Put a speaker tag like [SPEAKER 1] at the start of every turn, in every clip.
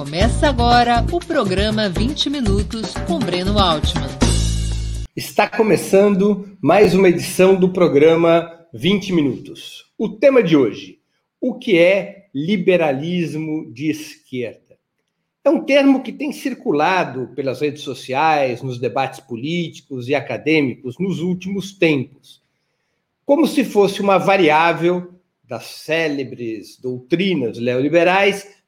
[SPEAKER 1] Começa agora o programa 20 Minutos com Breno Altman.
[SPEAKER 2] Está começando mais uma edição do programa 20 Minutos. O tema de hoje: o que é liberalismo de esquerda? É um termo que tem circulado pelas redes sociais, nos debates políticos e acadêmicos nos últimos tempos, como se fosse uma variável das célebres doutrinas neoliberais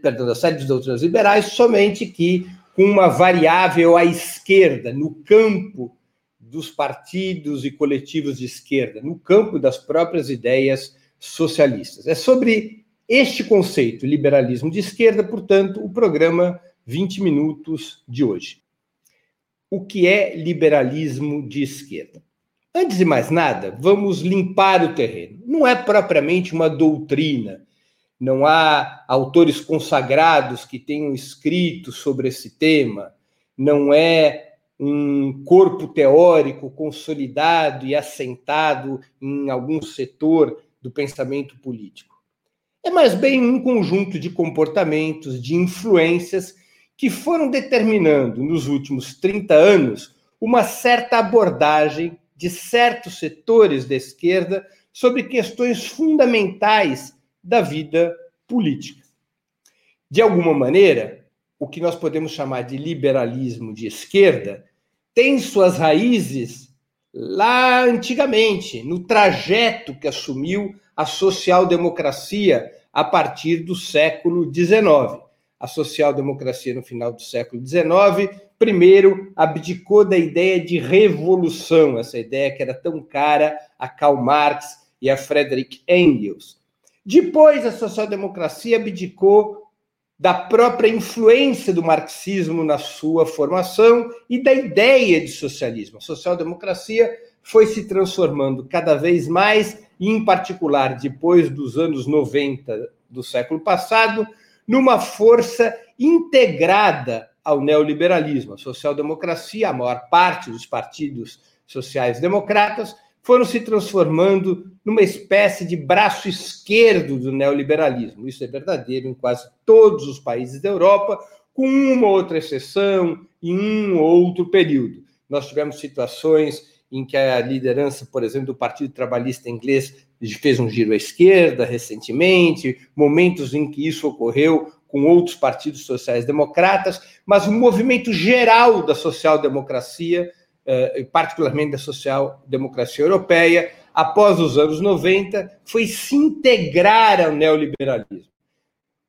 [SPEAKER 2] perdão, das séries de doutrinas liberais, somente que com uma variável à esquerda, no campo dos partidos e coletivos de esquerda, no campo das próprias ideias socialistas. É sobre este conceito, liberalismo de esquerda, portanto, o programa 20 minutos de hoje. O que é liberalismo de esquerda? Antes de mais nada, vamos limpar o terreno. Não é propriamente uma doutrina, não há autores consagrados que tenham escrito sobre esse tema, não é um corpo teórico consolidado e assentado em algum setor do pensamento político. É mais bem um conjunto de comportamentos, de influências que foram determinando nos últimos 30 anos uma certa abordagem de certos setores da esquerda sobre questões fundamentais da vida política. De alguma maneira, o que nós podemos chamar de liberalismo de esquerda tem suas raízes lá antigamente, no trajeto que assumiu a social-democracia a partir do século XIX. A social-democracia, no final do século XIX, primeiro abdicou da ideia de revolução, essa ideia que era tão cara a Karl Marx e a Friedrich Engels. Depois, a social-democracia abdicou da própria influência do marxismo na sua formação e da ideia de socialismo. A social-democracia foi se transformando cada vez mais, e em particular depois dos anos 90 do século passado, numa força integrada ao neoliberalismo. A social-democracia, a maior parte dos partidos sociais-democratas, foram se transformando numa espécie de braço esquerdo do neoliberalismo. Isso é verdadeiro em quase todos os países da Europa, com uma outra exceção em um ou outro período. Nós tivemos situações em que a liderança, por exemplo, do Partido Trabalhista Inglês fez um giro à esquerda recentemente, momentos em que isso ocorreu com outros partidos sociais-democratas, mas o movimento geral da social-democracia particularmente da social-democracia europeia, após os anos 90, foi se integrar ao neoliberalismo.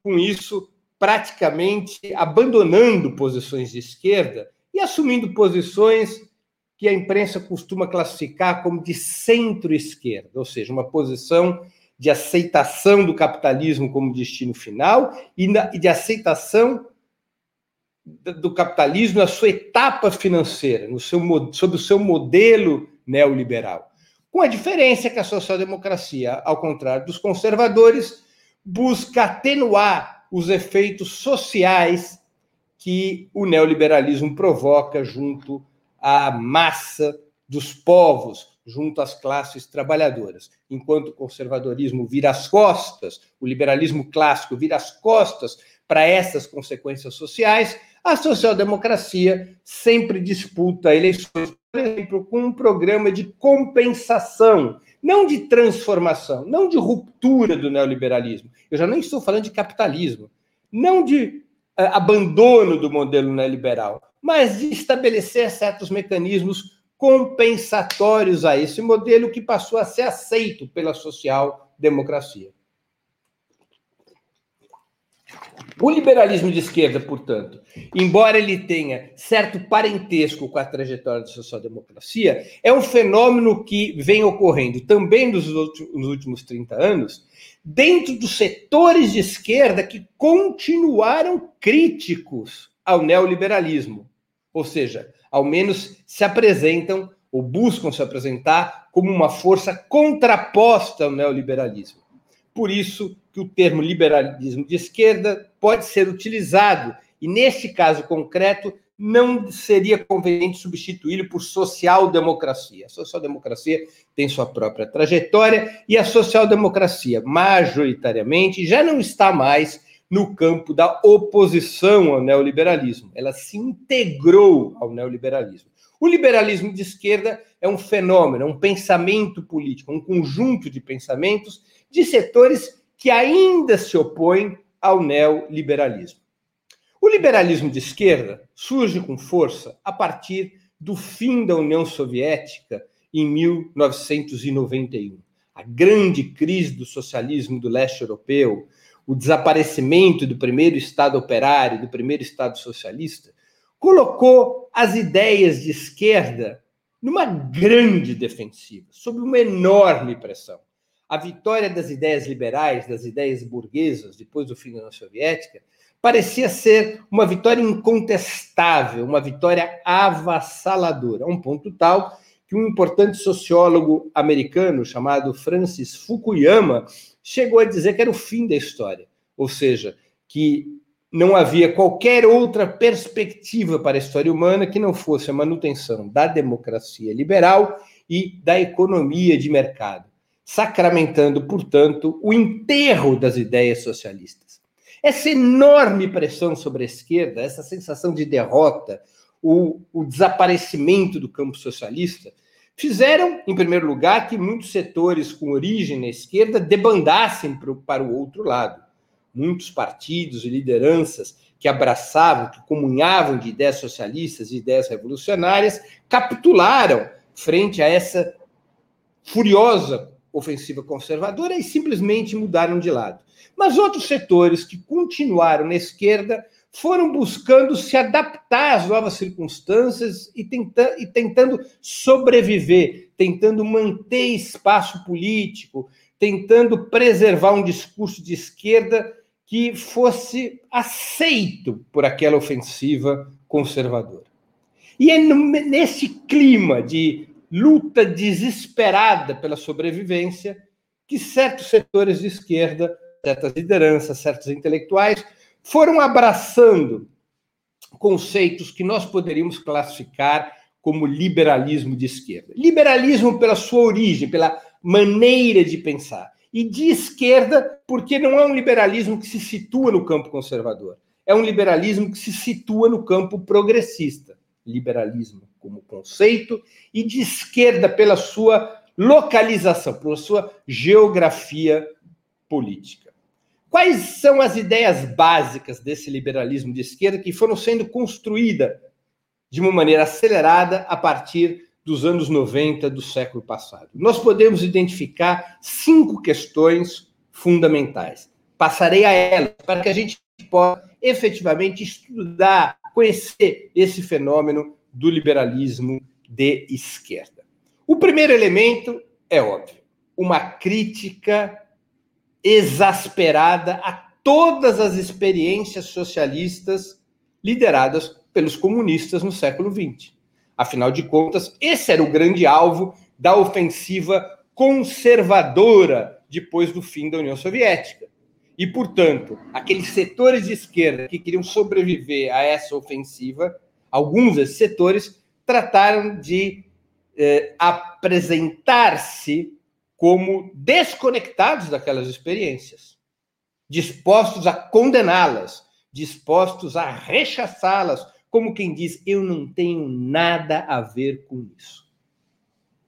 [SPEAKER 2] Com isso, praticamente abandonando posições de esquerda e assumindo posições que a imprensa costuma classificar como de centro-esquerda, ou seja, uma posição de aceitação do capitalismo como destino final e de aceitação do capitalismo na sua etapa financeira, no seu, sob o seu modelo neoliberal. Com a diferença que a social-democracia, ao contrário dos conservadores, busca atenuar os efeitos sociais que o neoliberalismo provoca junto à massa dos povos, junto às classes trabalhadoras. Enquanto o conservadorismo vira as costas, o liberalismo clássico vira as costas para essas consequências sociais, a social-democracia sempre disputa eleições, por exemplo, com um programa de compensação, não de transformação, não de ruptura do neoliberalismo. Eu já nem estou falando de capitalismo, não de uh, abandono do modelo neoliberal, mas de estabelecer certos mecanismos compensatórios a esse modelo que passou a ser aceito pela social-democracia. O liberalismo de esquerda, portanto, embora ele tenha certo parentesco com a trajetória da social-democracia, é um fenômeno que vem ocorrendo também nos últimos 30 anos, dentro dos setores de esquerda que continuaram críticos ao neoliberalismo. Ou seja, ao menos se apresentam ou buscam se apresentar como uma força contraposta ao neoliberalismo. Por isso que o termo liberalismo de esquerda pode ser utilizado, e neste caso concreto, não seria conveniente substituí-lo por social-democracia. A social-democracia tem sua própria trajetória e a social-democracia, majoritariamente, já não está mais no campo da oposição ao neoliberalismo. Ela se integrou ao neoliberalismo. O liberalismo de esquerda é um fenômeno, é um pensamento político, um conjunto de pensamentos de setores que ainda se opõem ao neoliberalismo. O liberalismo de esquerda surge com força a partir do fim da União Soviética em 1991. A grande crise do socialismo do leste europeu, o desaparecimento do primeiro Estado operário, do primeiro Estado socialista, colocou as ideias de esquerda numa grande defensiva, sob uma enorme pressão. A vitória das ideias liberais, das ideias burguesas, depois do fim da União Soviética, parecia ser uma vitória incontestável, uma vitória avassaladora, a um ponto tal que um importante sociólogo americano chamado Francis Fukuyama chegou a dizer que era o fim da história, ou seja, que não havia qualquer outra perspectiva para a história humana que não fosse a manutenção da democracia liberal e da economia de mercado, sacramentando, portanto, o enterro das ideias socialistas. Essa enorme pressão sobre a esquerda, essa sensação de derrota, o, o desaparecimento do campo socialista, fizeram, em primeiro lugar, que muitos setores com origem na esquerda debandassem para o outro lado muitos partidos e lideranças que abraçavam, que comunhavam de ideias socialistas e ideias revolucionárias, capitularam frente a essa furiosa ofensiva conservadora e simplesmente mudaram de lado. Mas outros setores que continuaram na esquerda foram buscando se adaptar às novas circunstâncias e, tenta e tentando sobreviver, tentando manter espaço político, tentando preservar um discurso de esquerda que fosse aceito por aquela ofensiva conservadora. E é nesse clima de luta desesperada pela sobrevivência que certos setores de esquerda, certas lideranças, certos intelectuais foram abraçando conceitos que nós poderíamos classificar como liberalismo de esquerda. Liberalismo pela sua origem, pela maneira de pensar e de esquerda, porque não é um liberalismo que se situa no campo conservador, é um liberalismo que se situa no campo progressista. Liberalismo como conceito e de esquerda pela sua localização, pela sua geografia política. Quais são as ideias básicas desse liberalismo de esquerda que foram sendo construídas de uma maneira acelerada a partir dos anos 90 do século passado. Nós podemos identificar cinco questões fundamentais. Passarei a elas para que a gente possa efetivamente estudar, conhecer esse fenômeno do liberalismo de esquerda. O primeiro elemento é óbvio, uma crítica exasperada a todas as experiências socialistas lideradas pelos comunistas no século XX. Afinal de contas, esse era o grande alvo da ofensiva conservadora depois do fim da União Soviética. E, portanto, aqueles setores de esquerda que queriam sobreviver a essa ofensiva, alguns desses setores trataram de eh, apresentar-se como desconectados daquelas experiências, dispostos a condená-las, dispostos a rechaçá-las como quem diz, eu não tenho nada a ver com isso.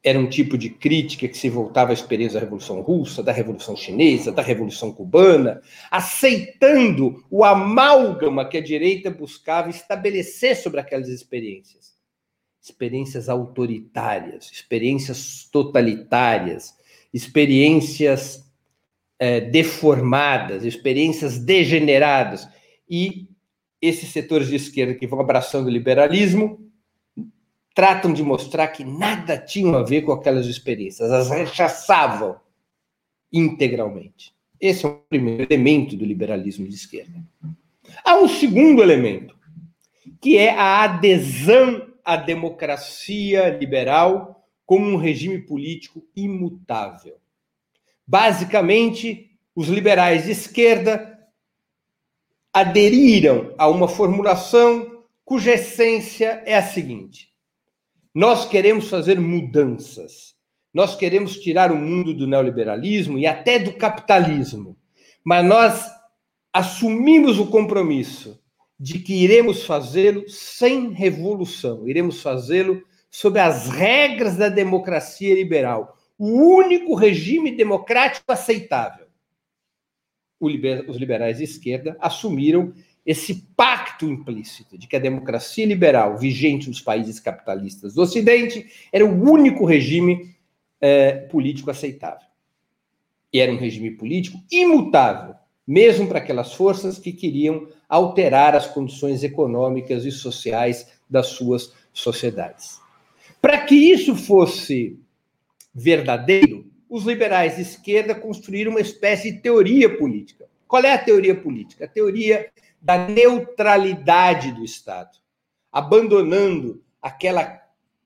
[SPEAKER 2] Era um tipo de crítica que se voltava à experiência da Revolução Russa, da Revolução Chinesa, da Revolução Cubana, aceitando o amálgama que a direita buscava estabelecer sobre aquelas experiências. Experiências autoritárias, experiências totalitárias, experiências é, deformadas, experiências degeneradas. E esses setores de esquerda que vão abraçando o liberalismo tratam de mostrar que nada tinham a ver com aquelas experiências, as rechaçavam integralmente. Esse é o primeiro elemento do liberalismo de esquerda. Há um segundo elemento, que é a adesão à democracia liberal como um regime político imutável. Basicamente, os liberais de esquerda aderiram a uma formulação cuja essência é a seguinte: nós queremos fazer mudanças. Nós queremos tirar o mundo do neoliberalismo e até do capitalismo. Mas nós assumimos o compromisso de que iremos fazê-lo sem revolução, iremos fazê-lo sob as regras da democracia liberal, o único regime democrático aceitável. Os liberais de esquerda assumiram esse pacto implícito de que a democracia liberal vigente nos países capitalistas do Ocidente era o único regime é, político aceitável. E era um regime político imutável, mesmo para aquelas forças que queriam alterar as condições econômicas e sociais das suas sociedades. Para que isso fosse verdadeiro, os liberais de esquerda construíram uma espécie de teoria política. Qual é a teoria política? A teoria da neutralidade do Estado, abandonando aquela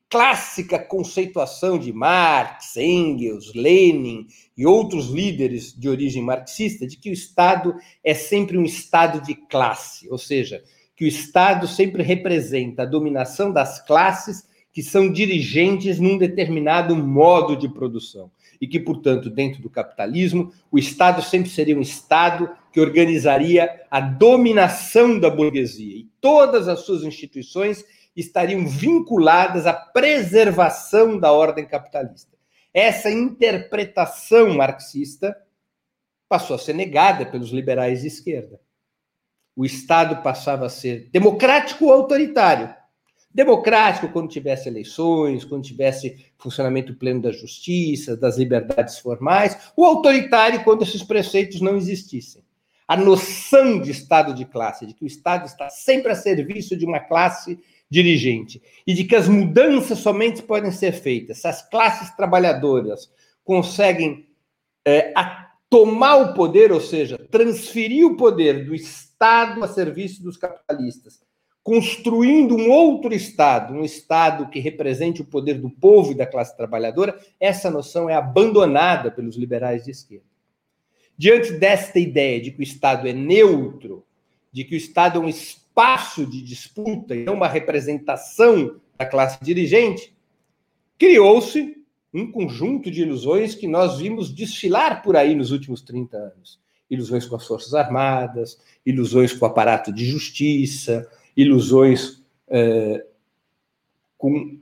[SPEAKER 2] clássica conceituação de Marx, Engels, Lenin e outros líderes de origem marxista de que o Estado é sempre um Estado de classe, ou seja, que o Estado sempre representa a dominação das classes que são dirigentes num determinado modo de produção. E que, portanto, dentro do capitalismo, o Estado sempre seria um Estado que organizaria a dominação da burguesia. E todas as suas instituições estariam vinculadas à preservação da ordem capitalista. Essa interpretação marxista passou a ser negada pelos liberais de esquerda. O Estado passava a ser democrático ou autoritário. Democrático quando tivesse eleições, quando tivesse funcionamento pleno da justiça, das liberdades formais, ou autoritário quando esses preceitos não existissem. A noção de Estado de classe, de que o Estado está sempre a serviço de uma classe dirigente e de que as mudanças somente podem ser feitas se as classes trabalhadoras conseguem é, tomar o poder, ou seja, transferir o poder do Estado a serviço dos capitalistas, construindo um outro Estado, um Estado que represente o poder do povo e da classe trabalhadora, essa noção é abandonada pelos liberais de esquerda. Diante desta ideia de que o Estado é neutro, de que o Estado é um espaço de disputa e não uma representação da classe dirigente, criou-se um conjunto de ilusões que nós vimos desfilar por aí nos últimos 30 anos. Ilusões com as Forças Armadas, ilusões com o aparato de justiça, ilusões é, com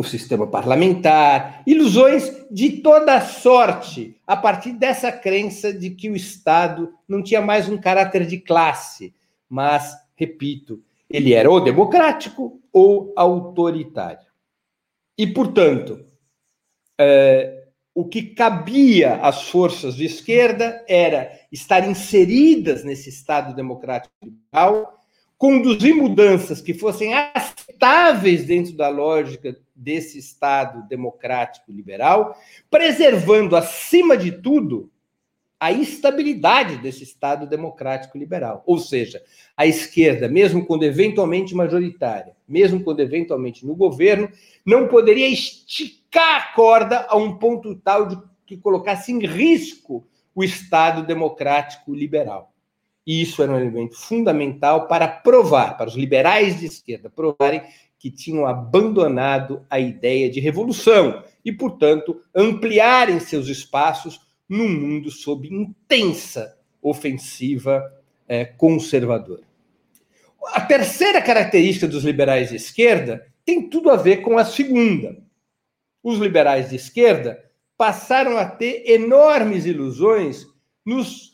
[SPEAKER 2] o sistema parlamentar, ilusões de toda sorte, a partir dessa crença de que o Estado não tinha mais um caráter de classe, mas repito, ele era ou democrático ou autoritário. E, portanto, é, o que cabia às forças de esquerda era estar inseridas nesse Estado democrático liberal, conduzir mudanças que fossem aceitáveis dentro da lógica desse Estado democrático liberal, preservando, acima de tudo, a estabilidade desse Estado democrático liberal. Ou seja, a esquerda, mesmo quando eventualmente majoritária, mesmo quando eventualmente no governo, não poderia esticar a corda a um ponto tal de que colocasse em risco o Estado democrático liberal. E isso era um elemento fundamental para provar, para os liberais de esquerda provarem que tinham abandonado a ideia de revolução e, portanto, ampliarem seus espaços num mundo sob intensa ofensiva é, conservadora. A terceira característica dos liberais de esquerda tem tudo a ver com a segunda. Os liberais de esquerda passaram a ter enormes ilusões nos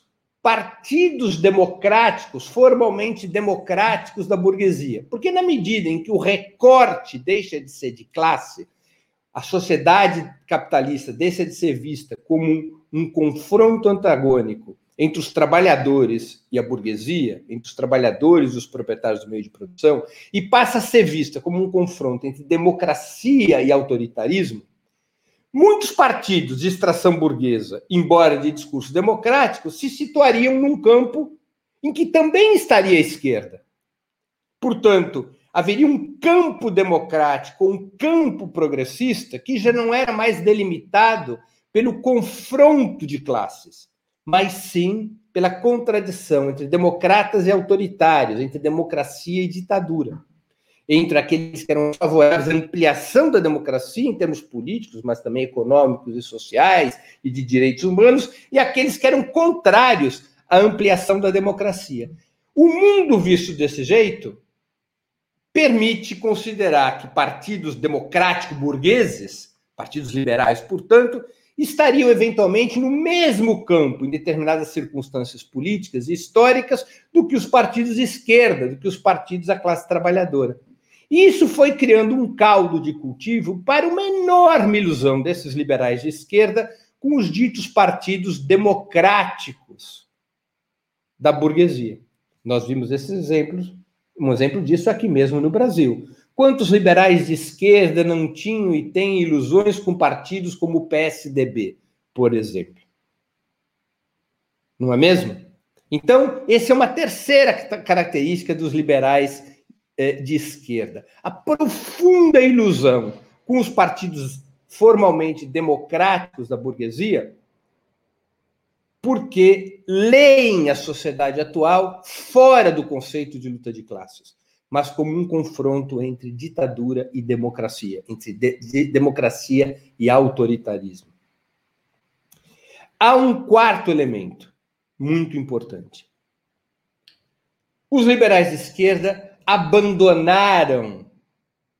[SPEAKER 2] partidos democráticos, formalmente democráticos da burguesia. Porque, na medida em que o recorte deixa de ser de classe, a sociedade capitalista deixa de ser vista como um confronto antagônico entre os trabalhadores e a burguesia, entre os trabalhadores e os proprietários do meio de produção, e passa a ser vista como um confronto entre democracia e autoritarismo, muitos partidos de extração burguesa, embora de discurso democrático, se situariam num campo em que também estaria a esquerda. Portanto, haveria um campo democrático, um campo progressista, que já não era mais delimitado pelo confronto de classes, mas sim pela contradição entre democratas e autoritários, entre democracia e ditadura, entre aqueles que eram favoráveis à ampliação da democracia em termos políticos, mas também econômicos e sociais e de direitos humanos, e aqueles que eram contrários a ampliação da democracia. O mundo visto desse jeito permite considerar que partidos democrático-burgueses, partidos liberais, portanto, estariam eventualmente no mesmo campo, em determinadas circunstâncias políticas e históricas, do que os partidos de esquerda, do que os partidos da classe trabalhadora. Isso foi criando um caldo de cultivo para uma enorme ilusão desses liberais de esquerda com os ditos partidos democráticos da burguesia. Nós vimos esses exemplos, um exemplo disso aqui mesmo no Brasil. Quantos liberais de esquerda não tinham e têm ilusões com partidos como o PSDB, por exemplo? Não é mesmo? Então, essa é uma terceira característica dos liberais de esquerda. A profunda ilusão com os partidos formalmente democráticos da burguesia, porque leem a sociedade atual fora do conceito de luta de classes mas como um confronto entre ditadura e democracia, entre de, de, democracia e autoritarismo. Há um quarto elemento muito importante. Os liberais de esquerda abandonaram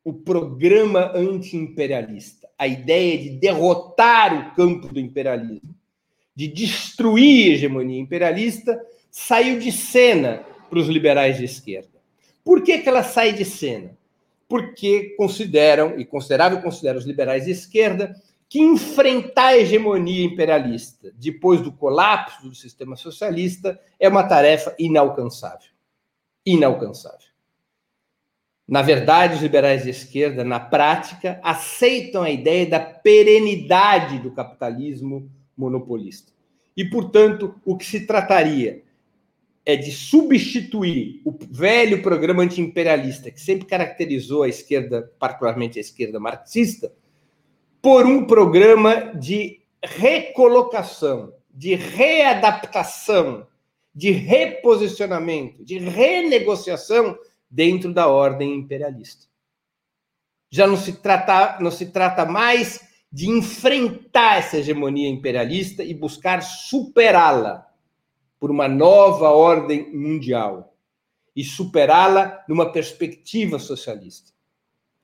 [SPEAKER 2] o programa anti-imperialista, a ideia de derrotar o campo do imperialismo, de destruir a hegemonia imperialista, saiu de cena para os liberais de esquerda. Por que, que ela sai de cena? Porque consideram, e consideravam e consideram os liberais de esquerda, que enfrentar a hegemonia imperialista depois do colapso do sistema socialista é uma tarefa inalcançável. Inalcançável. Na verdade, os liberais de esquerda, na prática, aceitam a ideia da perenidade do capitalismo monopolista. E, portanto, o que se trataria é de substituir o velho programa antiimperialista, que sempre caracterizou a esquerda, particularmente a esquerda marxista, por um programa de recolocação, de readaptação, de reposicionamento, de renegociação dentro da ordem imperialista. Já não se trata, não se trata mais de enfrentar essa hegemonia imperialista e buscar superá-la por uma nova ordem mundial e superá-la numa perspectiva socialista.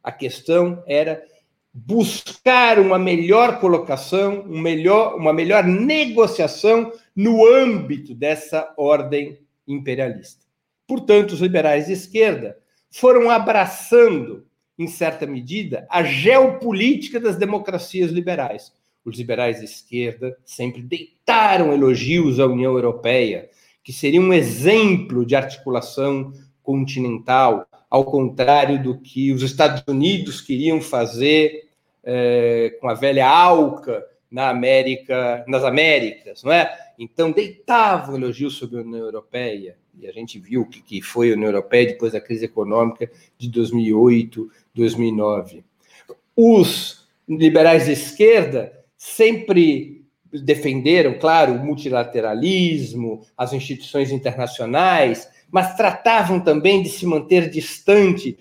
[SPEAKER 2] A questão era buscar uma melhor colocação, um melhor, uma melhor negociação no âmbito dessa ordem imperialista. Portanto, os liberais de esquerda foram abraçando, em certa medida, a geopolítica das democracias liberais, os liberais de esquerda sempre deitaram elogios à União Europeia, que seria um exemplo de articulação continental, ao contrário do que os Estados Unidos queriam fazer é, com a velha ALCA na América, nas Américas, não é? Então deitavam elogios sobre a União Europeia e a gente viu o que, que foi a União Europeia depois da crise econômica de 2008, 2009. Os liberais de esquerda sempre defenderam, claro, o multilateralismo, as instituições internacionais, mas tratavam também de se manter distante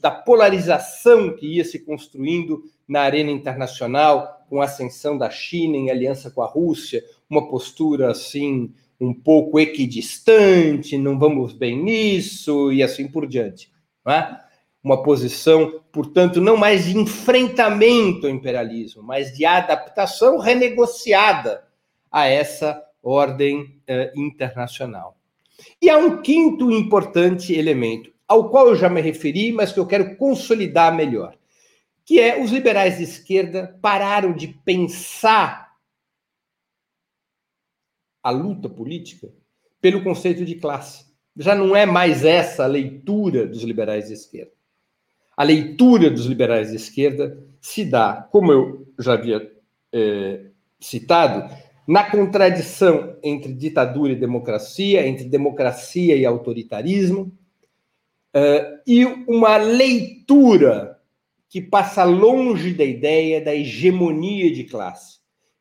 [SPEAKER 2] da polarização que ia se construindo na arena internacional, com a ascensão da China em aliança com a Rússia, uma postura assim um pouco equidistante, não vamos bem nisso e assim por diante. É? uma posição, portanto, não mais de enfrentamento ao imperialismo, mas de adaptação renegociada a essa ordem eh, internacional. E há um quinto importante elemento, ao qual eu já me referi, mas que eu quero consolidar melhor, que é os liberais de esquerda pararam de pensar a luta política pelo conceito de classe. Já não é mais essa a leitura dos liberais de esquerda a leitura dos liberais de esquerda se dá, como eu já havia é, citado, na contradição entre ditadura e democracia, entre democracia e autoritarismo, uh, e uma leitura que passa longe da ideia da hegemonia de classe,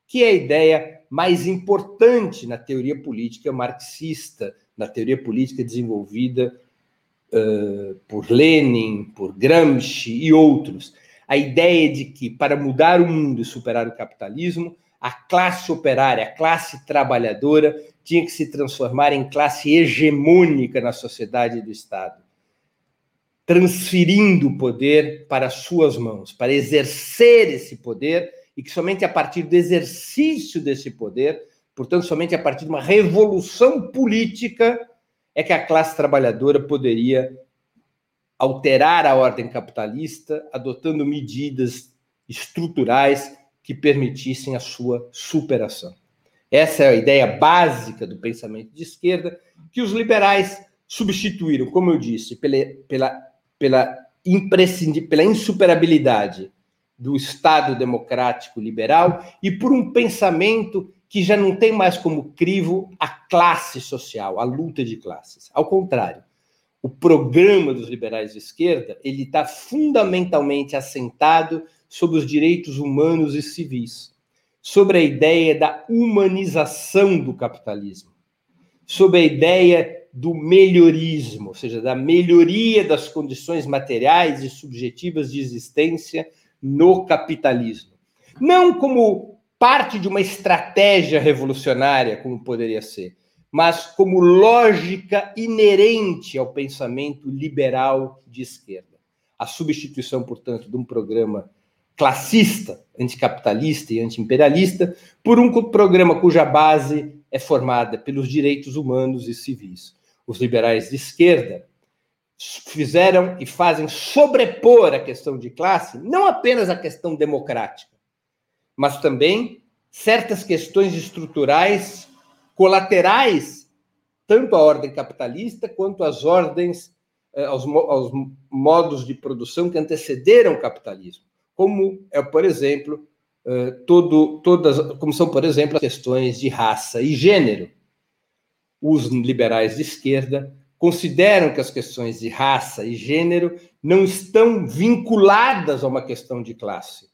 [SPEAKER 2] que é a ideia mais importante na teoria política marxista, na teoria política desenvolvida uh, por Lenin, por Gramsci e outros, a ideia de que para mudar o mundo e superar o capitalismo, a classe operária, a classe trabalhadora, tinha que se transformar em classe hegemônica na sociedade do Estado, transferindo o poder para suas mãos, para exercer esse poder, e que somente a partir do exercício desse poder, portanto, somente a partir de uma revolução política, é que a classe trabalhadora poderia alterar a ordem capitalista, adotando medidas estruturais que permitissem a sua superação. Essa é a ideia básica do pensamento de esquerda, que os liberais substituíram, como eu disse, pela, pela, pela, pela insuperabilidade do Estado democrático liberal e por um pensamento que já não tem mais como crivo a classe social, a luta de classes. Ao contrário, o programa dos liberais de esquerda ele está fundamentalmente assentado sobre os direitos humanos e civis, sobre a ideia da humanização do capitalismo, sobre a ideia do melhorismo, ou seja, da melhoria das condições materiais e subjetivas de existência no capitalismo. Não como parte de uma estratégia revolucionária, como poderia ser, mas como lógica inerente ao pensamento liberal de esquerda. A substituição, portanto, de um programa classista, anticapitalista e antiimperialista, por um programa cuja base é formada pelos direitos humanos e civis. Os liberais de esquerda fizeram e fazem sobrepor a questão de classe, não apenas a questão democrática, mas também certas questões estruturais colaterais, tanto à ordem capitalista quanto às ordens, eh, aos, aos modos de produção que antecederam o capitalismo como é, por exemplo, eh, todo, todas, como são, por exemplo, as questões de raça e gênero. Os liberais de esquerda consideram que as questões de raça e gênero não estão vinculadas a uma questão de classe,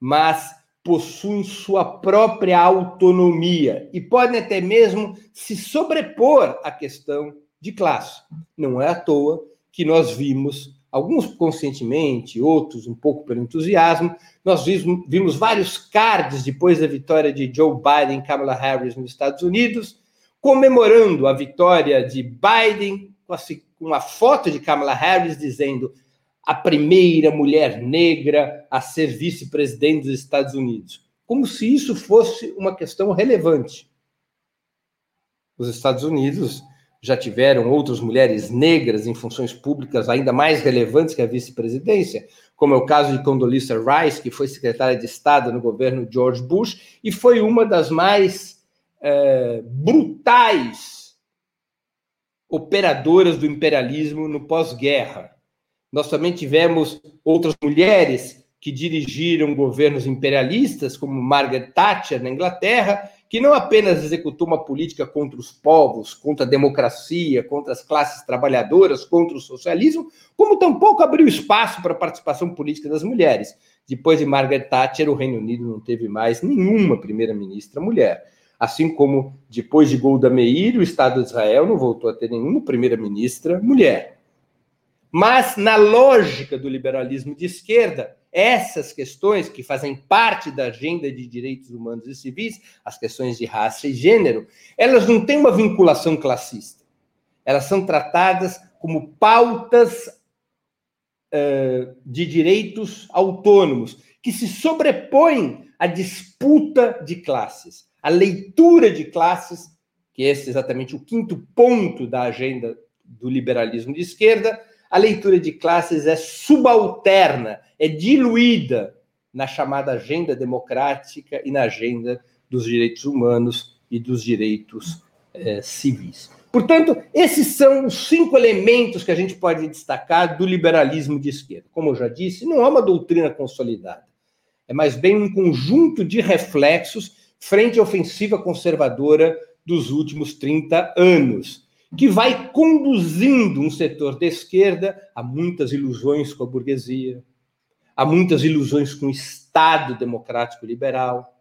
[SPEAKER 2] mas possuem sua própria autonomia e podem até mesmo se sobrepor à questão de classe. Não é à toa que nós vimos alguns conscientemente, outros um pouco pelo entusiasmo. Nós vimos, vimos vários cards depois da vitória de Joe Biden e Kamala Harris nos Estados Unidos, comemorando a vitória de Biden com a, foto de Kamala Harris dizendo a primeira mulher negra a ser vice-presidente dos Estados Unidos, como se isso fosse uma questão relevante. Os Estados Unidos já tiveram outras mulheres negras em funções públicas ainda mais relevantes que a vice-presidência, como é o caso de Condoleezza Rice, que foi secretária de Estado no governo George Bush e foi uma das mais é, brutais operadoras do imperialismo no pós-guerra. Nós também tivemos outras mulheres que dirigiram governos imperialistas, como Margaret Thatcher na Inglaterra, que não apenas executou uma política contra os povos, contra a democracia, contra as classes trabalhadoras, contra o socialismo, como tampouco abriu espaço para a participação política das mulheres. Depois de Margaret Thatcher, o Reino Unido não teve mais nenhuma primeira-ministra mulher. Assim como depois de Golda Meir, o Estado de Israel não voltou a ter nenhuma primeira-ministra mulher. Mas, na lógica do liberalismo de esquerda, essas questões que fazem parte da agenda de direitos humanos e civis, as questões de raça e gênero, elas não têm uma vinculação classista. Elas são tratadas como pautas uh, de direitos autônomos, que se sobrepõem à disputa de classes, à leitura de classes, que esse é exatamente o quinto ponto da agenda do liberalismo de esquerda, a leitura de classes é subalterna, é diluída na chamada agenda democrática e na agenda dos direitos humanos e dos direitos eh, civis. Portanto, esses são os cinco elementos que a gente pode destacar do liberalismo de esquerda. Como eu já disse, não é uma doutrina consolidada, é mais bem um conjunto de reflexos frente ofensiva conservadora dos últimos 30 anos que vai conduzindo um setor da esquerda a muitas ilusões com a burguesia, a muitas ilusões com o Estado democrático liberal,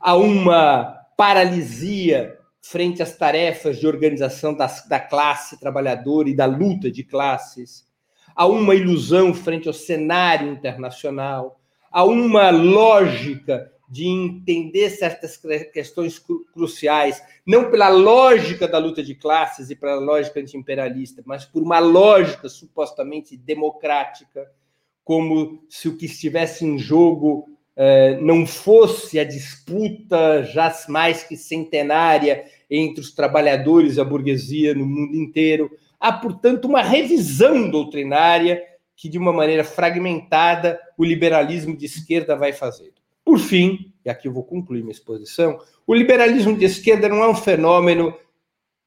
[SPEAKER 2] a uma paralisia frente às tarefas de organização das, da classe trabalhadora e da luta de classes, a uma ilusão frente ao cenário internacional, a uma lógica de entender certas questões cru cruciais, não pela lógica da luta de classes e pela lógica antiimperialista, mas por uma lógica supostamente democrática, como se o que estivesse em jogo eh, não fosse a disputa já mais que centenária entre os trabalhadores e a burguesia no mundo inteiro. Há, portanto, uma revisão doutrinária que, de uma maneira fragmentada, o liberalismo de esquerda vai fazer. Por fim, e aqui eu vou concluir minha exposição, o liberalismo de esquerda não é um fenômeno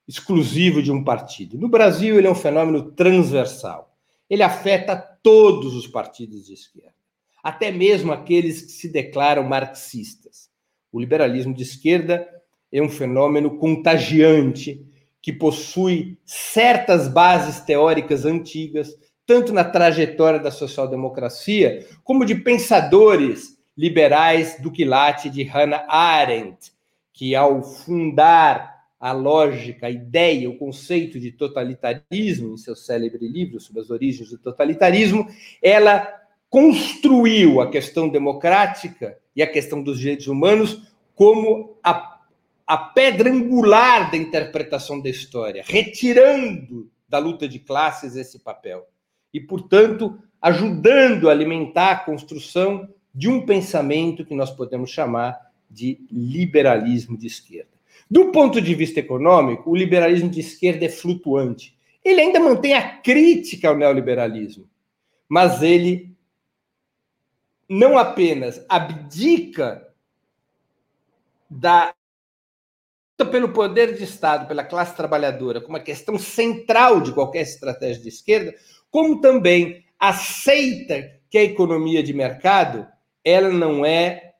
[SPEAKER 2] exclusivo de um partido. No Brasil, ele é um fenômeno transversal. Ele afeta todos os partidos de esquerda, até mesmo aqueles que se declaram marxistas. O liberalismo de esquerda é um fenômeno contagiante que possui certas bases teóricas antigas, tanto na trajetória da social-democracia, como de pensadores liberais do quilate de Hannah Arendt, que ao fundar a lógica, a ideia, o conceito de totalitarismo em seu célebre livro sobre as origens do totalitarismo, ela construiu a questão democrática e a questão dos direitos humanos como a, a pedra angular da interpretação da história, retirando da luta de classes esse papel e, portanto, ajudando a alimentar a construção de um pensamento que nós podemos chamar de liberalismo de esquerda. Do ponto de vista econômico, o liberalismo de esquerda é flutuante. Ele ainda mantém a crítica ao neoliberalismo, mas ele não apenas abdica da pelo poder de Estado, pela classe trabalhadora, como uma questão central de qualquer estratégia de esquerda, como também aceita que a economia de mercado ela não é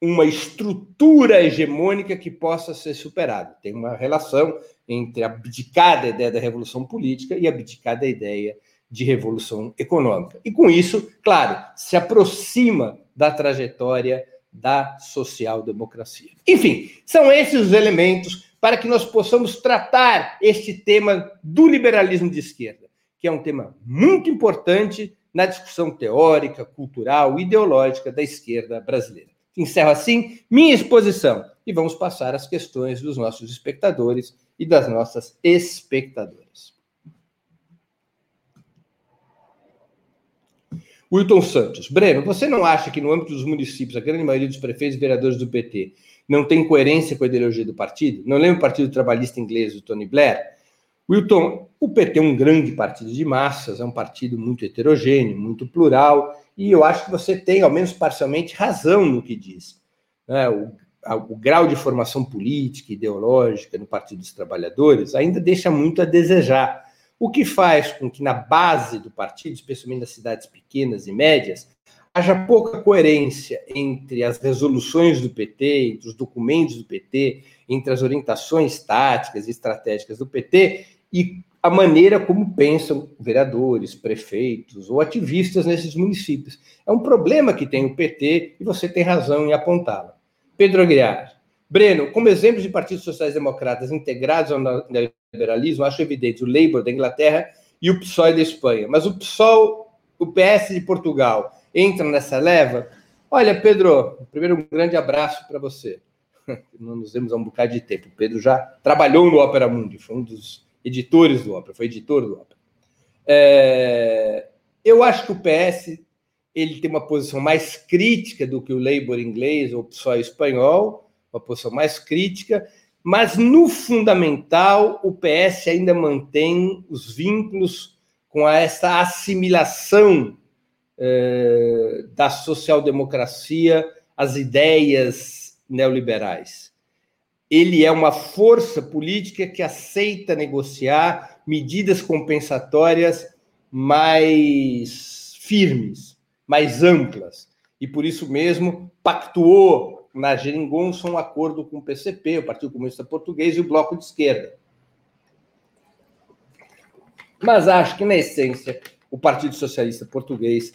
[SPEAKER 2] uma estrutura hegemônica que possa ser superada. Tem uma relação entre a abdicada ideia da revolução política e a abdicada ideia de revolução econômica. E com isso, claro, se aproxima da trajetória da social-democracia. Enfim, são esses os elementos para que nós possamos tratar este tema do liberalismo de esquerda, que é um tema muito importante na discussão teórica, cultural, ideológica da esquerda brasileira. Encerro assim minha exposição e vamos passar às questões dos nossos espectadores e das nossas espectadoras. Wilton Santos. Breno, você não acha que no âmbito dos municípios, a grande maioria dos prefeitos e vereadores do PT não tem coerência com a ideologia do partido? Não lembra o Partido Trabalhista Inglês do Tony Blair? Wilton, o PT é um grande partido de massas, é um partido muito heterogêneo, muito plural, e eu acho que você tem, ao menos parcialmente, razão no que diz. Né? O, a, o grau de formação política, ideológica no Partido dos Trabalhadores ainda deixa muito a desejar, o que faz com que na base do partido, especialmente nas cidades pequenas e médias, haja pouca coerência entre as resoluções do PT, entre os documentos do PT, entre as orientações táticas e estratégicas do PT e a maneira como pensam vereadores, prefeitos ou ativistas nesses municípios. É um problema que tem o PT e você tem razão em apontá-lo. Pedro Aguiar. Breno, como exemplos de partidos sociais-democratas integrados ao neoliberalismo, acho evidente o Labour da Inglaterra e o PSOE da Espanha. Mas o PSOL, o PS de Portugal, entram nessa leva? Olha, Pedro, primeiro um grande abraço para você. Não nos vemos há um bocado de tempo. O Pedro já trabalhou no Opera Mundi, foi um dos editores do Opera, foi editor do Opera. É, eu acho que o PS ele tem uma posição mais crítica do que o Labour inglês ou o PSOE espanhol, uma posição mais crítica, mas no fundamental o PS ainda mantém os vínculos com essa assimilação é, da social-democracia às ideias neoliberais ele é uma força política que aceita negociar medidas compensatórias mais firmes, mais amplas. E por isso mesmo pactuou na Geringonça um acordo com o PCP, o Partido Comunista Português e o Bloco de Esquerda. Mas acho que, na essência, o Partido Socialista Português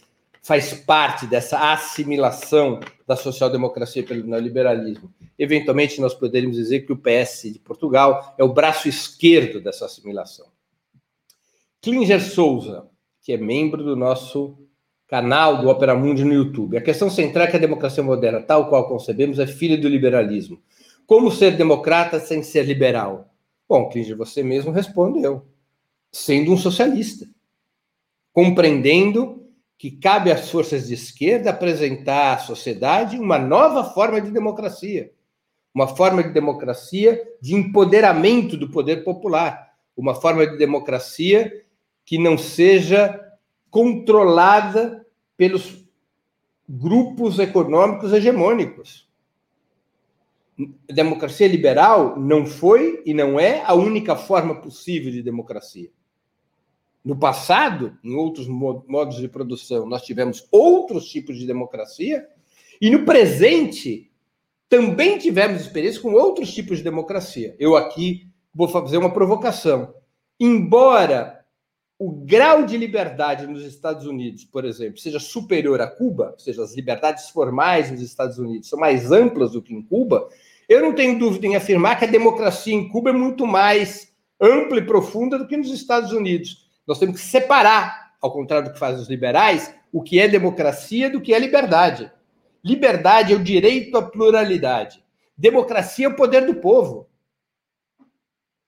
[SPEAKER 2] faz parte dessa assimilação da social-democracia pelo neoliberalismo. Eventualmente, nós poderíamos dizer que o PS de Portugal é o braço esquerdo dessa assimilação. Klinger Souza, que é membro do nosso canal do Opera Mundi no YouTube. A questão central é que a democracia moderna, tal qual concebemos, é filha do liberalismo. Como ser democrata sem ser liberal? Bom, Klinger, você mesmo respondeu. Sendo um socialista. Compreendendo que cabe às forças de esquerda apresentar à sociedade uma nova forma de democracia. Uma forma de democracia de empoderamento do poder popular. Uma forma de democracia que não seja controlada pelos grupos econômicos hegemônicos. A democracia liberal não foi e não é a única forma possível de democracia. No passado, em outros modos de produção, nós tivemos outros tipos de democracia, e no presente também tivemos experiência com outros tipos de democracia. Eu aqui vou fazer uma provocação. Embora o grau de liberdade nos Estados Unidos, por exemplo, seja superior a Cuba, ou seja, as liberdades formais nos Estados Unidos são mais amplas do que em Cuba, eu não tenho dúvida em afirmar que a democracia em Cuba é muito mais ampla e profunda do que nos Estados Unidos. Nós temos que separar, ao contrário do que fazem os liberais, o que é democracia do que é liberdade. Liberdade é o direito à pluralidade. Democracia é o poder do povo.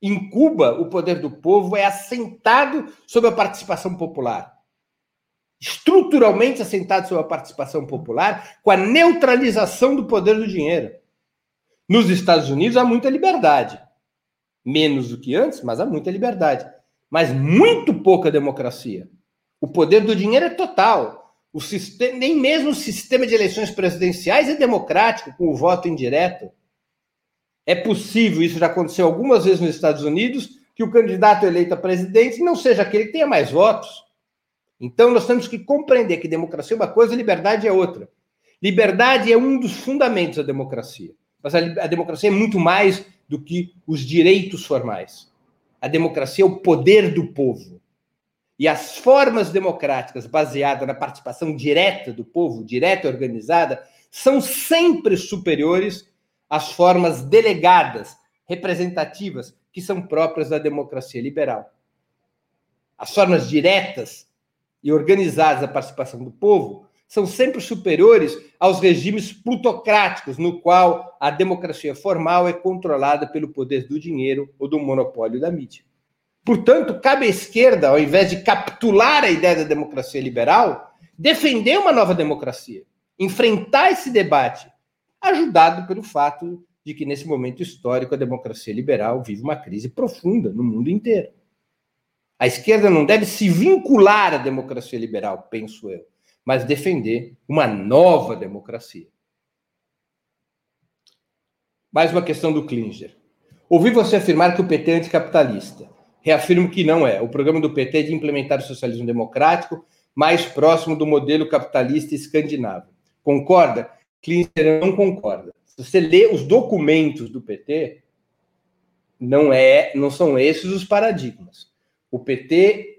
[SPEAKER 2] Em Cuba, o poder do povo é assentado sobre a participação popular. Estruturalmente assentado sobre a participação popular, com a neutralização do poder do dinheiro. Nos Estados Unidos há muita liberdade. Menos do que antes, mas há muita liberdade. Mas muito pouca democracia. O poder do dinheiro é total. O sistema, nem mesmo o sistema de eleições presidenciais é democrático, com o voto indireto. É possível, isso já aconteceu algumas vezes nos Estados Unidos, que o candidato eleito a presidente não seja aquele que tenha mais votos. Então, nós temos que compreender que democracia é uma coisa, liberdade é outra. Liberdade é um dos fundamentos da democracia. Mas a, a democracia é muito mais do que os direitos formais. A democracia é o poder do povo. E as formas democráticas baseadas na participação direta do povo, direta e organizada, são sempre superiores as formas delegadas, representativas, que são próprias da democracia liberal. As formas diretas e organizadas da participação do povo são sempre superiores aos regimes plutocráticos, no qual a democracia formal é controlada pelo poder do dinheiro ou do monopólio da mídia. Portanto, cabe à esquerda, ao invés de capitular a ideia da democracia liberal, defender uma nova democracia, enfrentar esse debate ajudado pelo fato de que, nesse momento histórico, a democracia liberal vive uma crise profunda no mundo inteiro. A esquerda não deve se vincular à democracia liberal, penso eu, mas defender uma nova democracia. Mais uma questão do Klinger. Ouvi você afirmar que o PT é anticapitalista. Reafirmo que não é. O programa do PT é de implementar o socialismo democrático mais próximo do modelo capitalista escandinavo. Concorda? Klinger não concorda. Se você lê os documentos do PT, não é, não são esses os paradigmas. O PT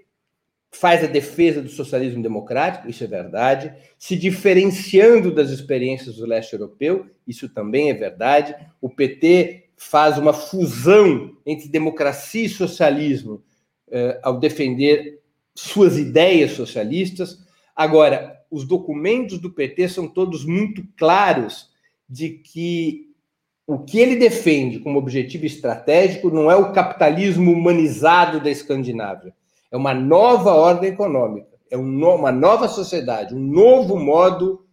[SPEAKER 2] faz a defesa do socialismo democrático, isso é verdade, se diferenciando das experiências do leste europeu, isso também é verdade. O PT faz uma fusão entre democracia e socialismo eh, ao defender suas ideias socialistas. Agora, os documentos do PT são todos muito claros de que o que ele defende como objetivo estratégico não é o capitalismo humanizado da Escandinávia, é uma nova ordem econômica, é uma nova sociedade, um novo modo,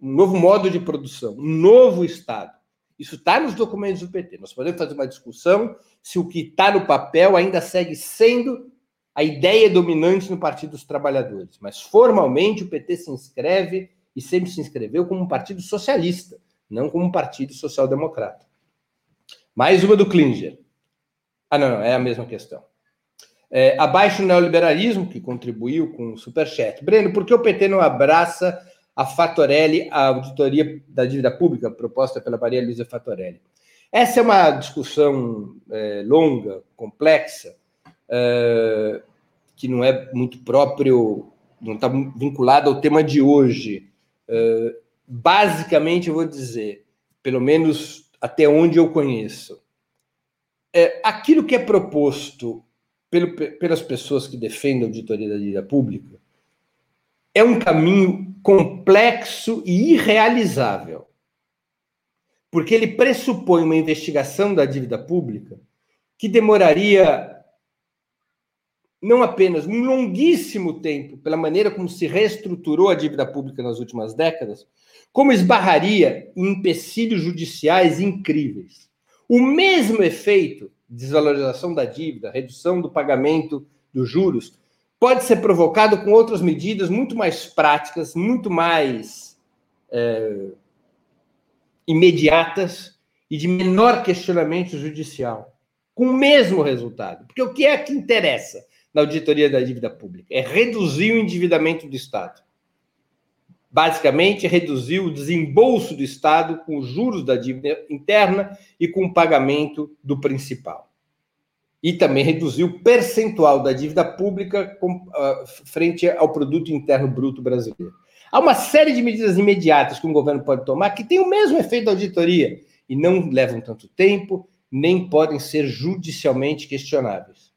[SPEAKER 2] um novo modo de produção, um novo Estado. Isso está nos documentos do PT. Nós podemos fazer uma discussão se o que está no papel ainda segue sendo a ideia dominante no Partido dos Trabalhadores, mas formalmente o PT se inscreve e sempre se inscreveu como um partido socialista, não como um partido social-democrata. Mais uma do Klinger. Ah, não, não, é a mesma questão. É, abaixo o neoliberalismo, que contribuiu com o superchat. Breno, por que o PT não abraça a Fatorelli, a auditoria da dívida pública proposta pela Maria Luísa Fatorelli? Essa é uma discussão é, longa, complexa, uh, que não é muito próprio, não está vinculado ao tema de hoje. Uh, basicamente, eu vou dizer, pelo menos até onde eu conheço, é, aquilo que é proposto pelo, pelas pessoas que defendem a auditoria da dívida pública é um caminho complexo e irrealizável, porque ele pressupõe uma investigação da dívida pública que demoraria não apenas um longuíssimo tempo, pela maneira como se reestruturou a dívida pública nas últimas décadas, como esbarraria em empecilhos judiciais incríveis. O mesmo efeito, desvalorização da dívida, redução do pagamento dos juros, pode ser provocado com outras medidas muito mais práticas, muito mais é, imediatas e de menor questionamento judicial, com o mesmo resultado. Porque o que é que interessa na auditoria da dívida pública? É reduzir o endividamento do Estado. Basicamente, reduzir o desembolso do Estado com os juros da dívida interna e com o pagamento do principal e também reduzir o percentual da dívida pública com, uh, frente ao produto interno bruto brasileiro. Há uma série de medidas imediatas que um governo pode tomar que têm o mesmo efeito da auditoria e não levam tanto tempo, nem podem ser judicialmente questionáveis.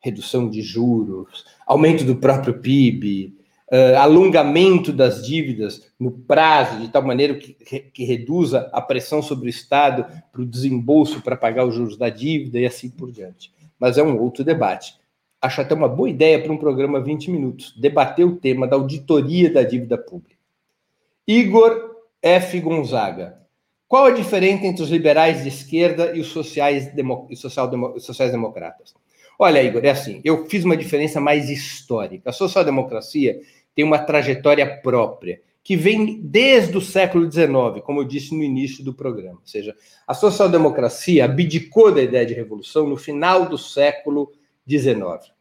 [SPEAKER 2] Redução de juros, aumento do próprio PIB, uh, alongamento das dívidas no prazo, de tal maneira que, que reduza a pressão sobre o Estado para o desembolso para pagar os juros da dívida e assim por diante. Mas é um outro debate. Acho até uma boa ideia para um programa 20 minutos, debater o tema da auditoria da dívida pública. Igor F. Gonzaga. Qual a diferença entre os liberais de esquerda e os sociais, demo, social? Olha, Igor, é assim, eu fiz uma diferença mais histórica. A social-democracia tem uma trajetória própria, que vem desde o século XIX, como eu disse no início do programa. Ou seja, a social-democracia abdicou da ideia de revolução no final do século XIX.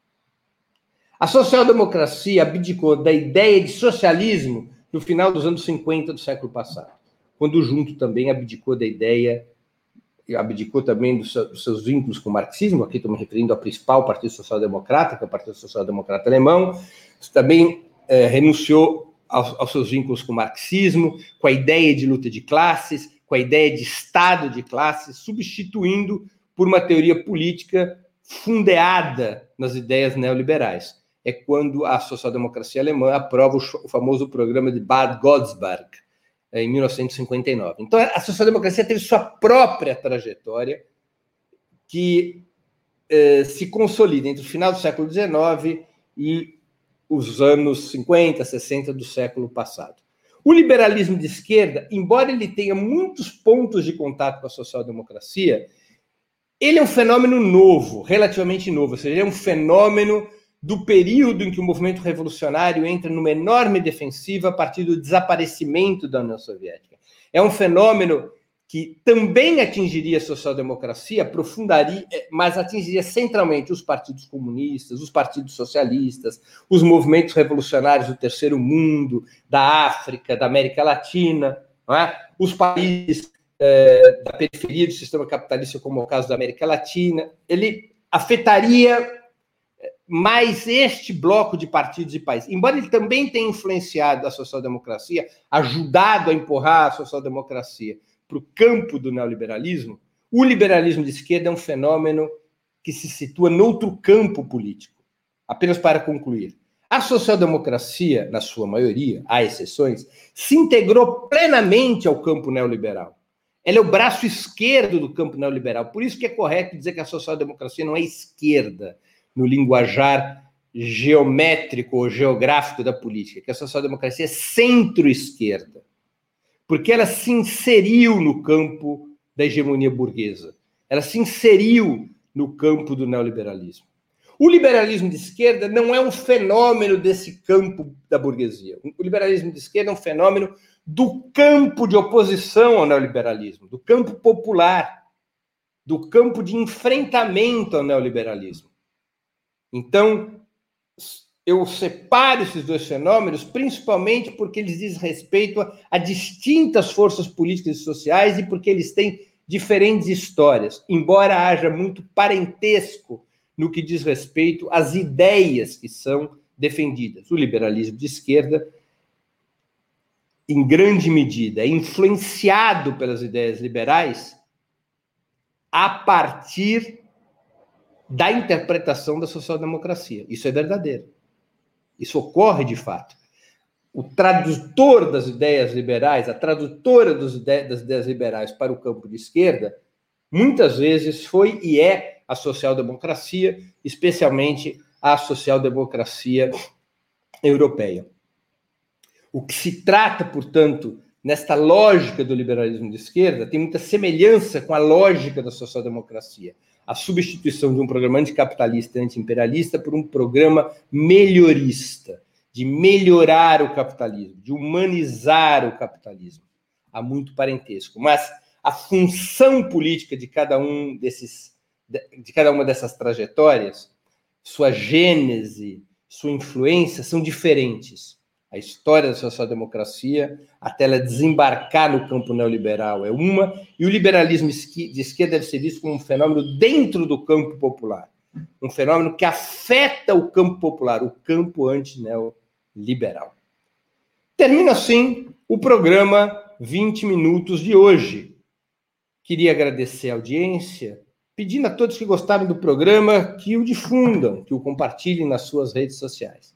[SPEAKER 2] A social-democracia abdicou da ideia de socialismo no final dos anos 50 do século passado, quando junto também abdicou da ideia abdicou também dos seus vínculos com o marxismo, aqui estou me referindo ao principal Partido Social Democrata, que é o Partido Social Democrata Alemão, também é, renunciou aos, aos, seus vínculos com o marxismo, com a ideia de luta de classes, com a ideia de Estado de classes, substituindo por uma teoria política fundeada nas ideias neoliberais. É quando a social-democracia alemã aprova o, famoso programa de Bad Godesberg, em 1959. Então, a social-democracia teve sua própria trajetória que eh, se consolida entre o final do século XIX e os anos 50, 60 do século passado. O liberalismo de esquerda, embora ele tenha muitos pontos de contato com a social-democracia, ele é um fenômeno novo, relativamente novo, ou seja, ele é um fenômeno do período em que o movimento revolucionário entra numa enorme defensiva a partir do desaparecimento da União Soviética. É um fenômeno que também atingiria a social-democracia, aprofundaria, eh, mas atingiria centralmente os partidos comunistas, os partidos socialistas, os movimentos revolucionários do terceiro mundo, da África, da América Latina, é? os países é, da periferia do sistema capitalista, como é o caso da América Latina. Ele afetaria mais este bloco de partidos e países. Embora ele também tenha influenciado a social-democracia, ajudado a empurrar a social-democracia para o campo do neoliberalismo, o liberalismo de esquerda é um fenômeno que se situa noutro campo político. Apenas para concluir, a social-democracia, na sua maioria, há exceções, se integrou plenamente ao campo neoliberal. Ela é o braço esquerdo do campo neoliberal. Por isso que é correto dizer que a social-democracia não é esquerda no linguajar geométrico ou geográfico da política, que a social-democracia é centro-esquerda porque ela se inseriu no campo da hegemonia burguesa. Ela se inseriu no campo do neoliberalismo. O liberalismo de esquerda não é um fenômeno desse campo da burguesia. O liberalismo de esquerda é um fenômeno do campo de oposição ao neoliberalismo, do campo popular, do campo de enfrentamento ao neoliberalismo. Então, eu separo esses dois fenômenos principalmente porque eles dizem respeito a, a, distintas forças políticas e sociais e porque eles têm diferentes histórias, embora haja muito parentesco no que diz respeito às ideias que são defendidas. O liberalismo de esquerda, em grande medida, é influenciado pelas ideias liberais a partir da interpretação da social-democracia. Isso é verdadeiro. Isso ocorre de fato. o tradutor das ideias liberais, a tradutora das ideias liberais para o campo de esquerda, muitas vezes foi e é a social-democracia, especialmente a social-democracia europeia. O que se trata, portanto, nesta lógica do liberalismo de esquerda, tem muita semelhança com a lógica da social-democracia. A substituição de um programa anticapitalista e antiimperialista por um programa melhorista, de melhorar o capitalismo, de humanizar o capitalismo. Há muito parentesco. Mas a função política de cada um desses, de cada uma dessas trajetórias, sua gênese, sua influência são diferentes. A história da social-democracia, até ela desembarcar no campo neoliberal, é uma, e o liberalismo de esquerda deve ser visto como um fenômeno dentro do campo popular. Um fenômeno que afeta o campo popular, o campo antineoliberal. Termina assim o programa 20 Minutos de hoje. Queria agradecer a audiência, pedindo a todos que gostaram do programa que o difundam, que o compartilhem nas suas redes sociais.